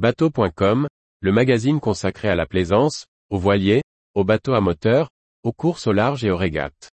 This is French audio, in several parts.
Bateau.com, le magazine consacré à la plaisance, aux voiliers, aux bateaux à moteur, aux courses au large et aux régates.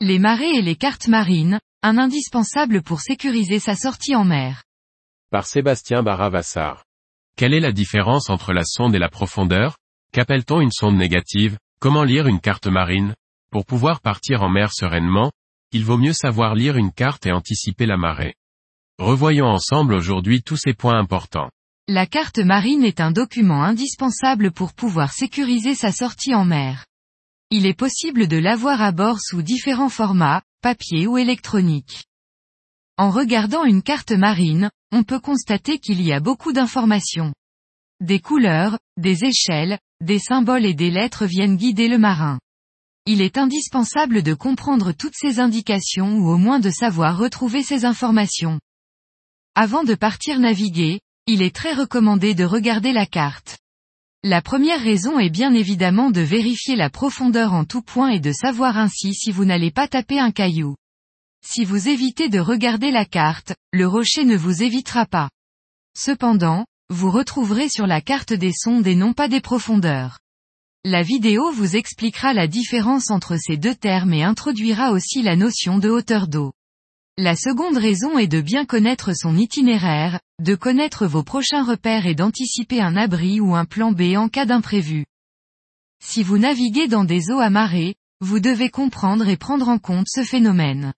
Les marées et les cartes marines, un indispensable pour sécuriser sa sortie en mer. Par Sébastien Barravassar. Quelle est la différence entre la sonde et la profondeur? Qu'appelle-t-on une sonde négative? Comment lire une carte marine? Pour pouvoir partir en mer sereinement, il vaut mieux savoir lire une carte et anticiper la marée. Revoyons ensemble aujourd'hui tous ces points importants. La carte marine est un document indispensable pour pouvoir sécuriser sa sortie en mer. Il est possible de l'avoir à bord sous différents formats, papier ou électronique. En regardant une carte marine, on peut constater qu'il y a beaucoup d'informations. Des couleurs, des échelles, des symboles et des lettres viennent guider le marin. Il est indispensable de comprendre toutes ces indications ou au moins de savoir retrouver ces informations. Avant de partir naviguer, il est très recommandé de regarder la carte. La première raison est bien évidemment de vérifier la profondeur en tout point et de savoir ainsi si vous n'allez pas taper un caillou. Si vous évitez de regarder la carte, le rocher ne vous évitera pas. Cependant, vous retrouverez sur la carte des sondes et non pas des profondeurs. La vidéo vous expliquera la différence entre ces deux termes et introduira aussi la notion de hauteur d'eau. La seconde raison est de bien connaître son itinéraire, de connaître vos prochains repères et d'anticiper un abri ou un plan B en cas d'imprévu. Si vous naviguez dans des eaux à marée, vous devez comprendre et prendre en compte ce phénomène.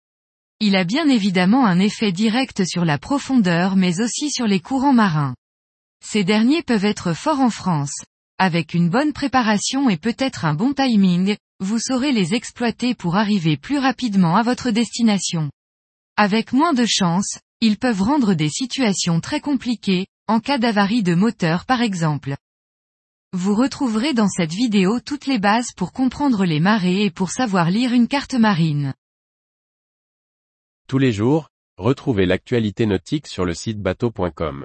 Il a bien évidemment un effet direct sur la profondeur mais aussi sur les courants marins. Ces derniers peuvent être forts en France. Avec une bonne préparation et peut-être un bon timing, vous saurez les exploiter pour arriver plus rapidement à votre destination. Avec moins de chance, ils peuvent rendre des situations très compliquées, en cas d'avarie de moteur par exemple. Vous retrouverez dans cette vidéo toutes les bases pour comprendre les marées et pour savoir lire une carte marine. Tous les jours, retrouvez l'actualité nautique sur le site bateau.com.